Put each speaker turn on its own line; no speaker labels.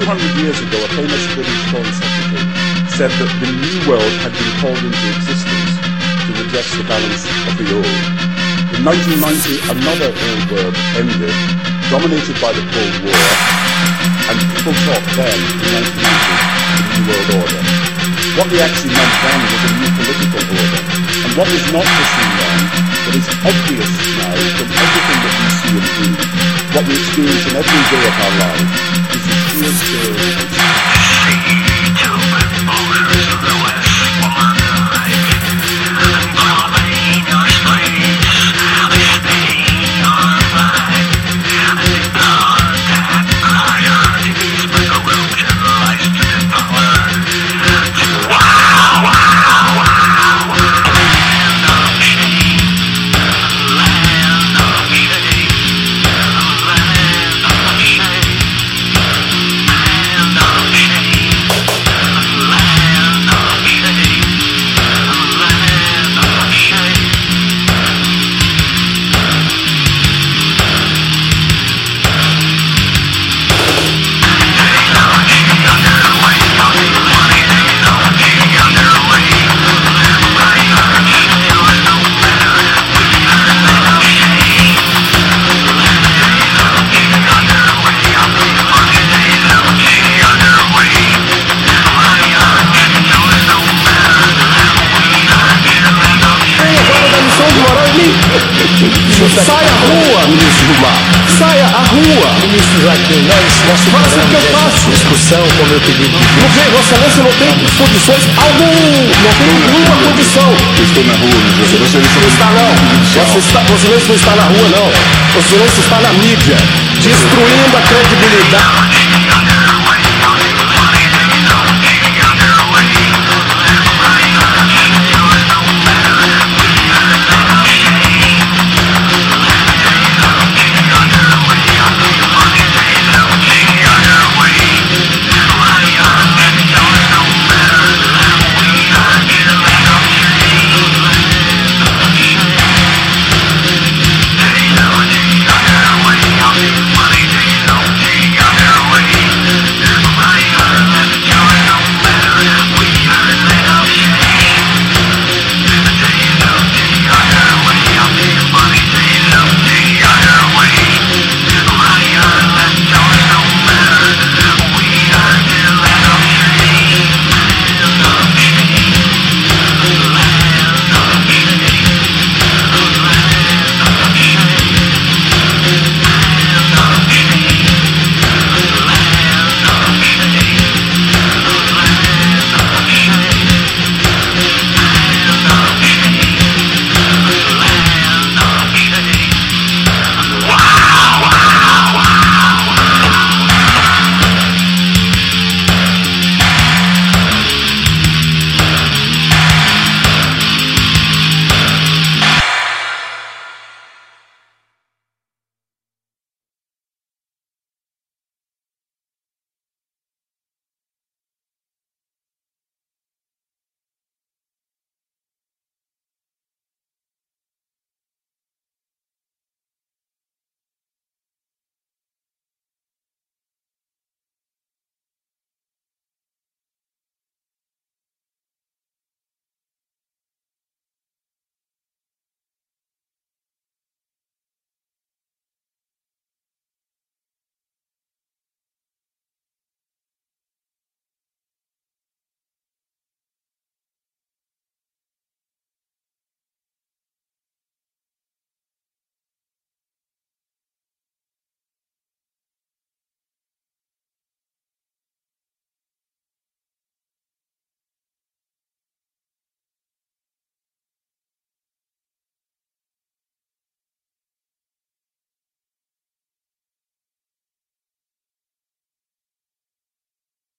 200 years ago, a famous British Foreign Secretary said that the New World had been called into existence to redress the balance of the old. In 1990, another old world ended, dominated by the Cold War, and people talked then, in 1990, the New World Order. What we actually meant then was a new political order. And what was not foreseen then, but is obvious now from everything that we see and do, what we experience in every day of our lives, is
Saia à rua, ministro do Mar. Saia à rua.
Ministro Joaquim, nós, nosso
Fala assim, o que eu faço?
discussão, como eu pedi.
Não tem, Vossa Excelência não tem condições algum, não tem nenhuma condição.
Eu estou na rua, meu Deus. Você
Não está não. Vossa está, Vossa Excelência não está na rua não. Vossa Excelência está na mídia, destruindo a credibilidade.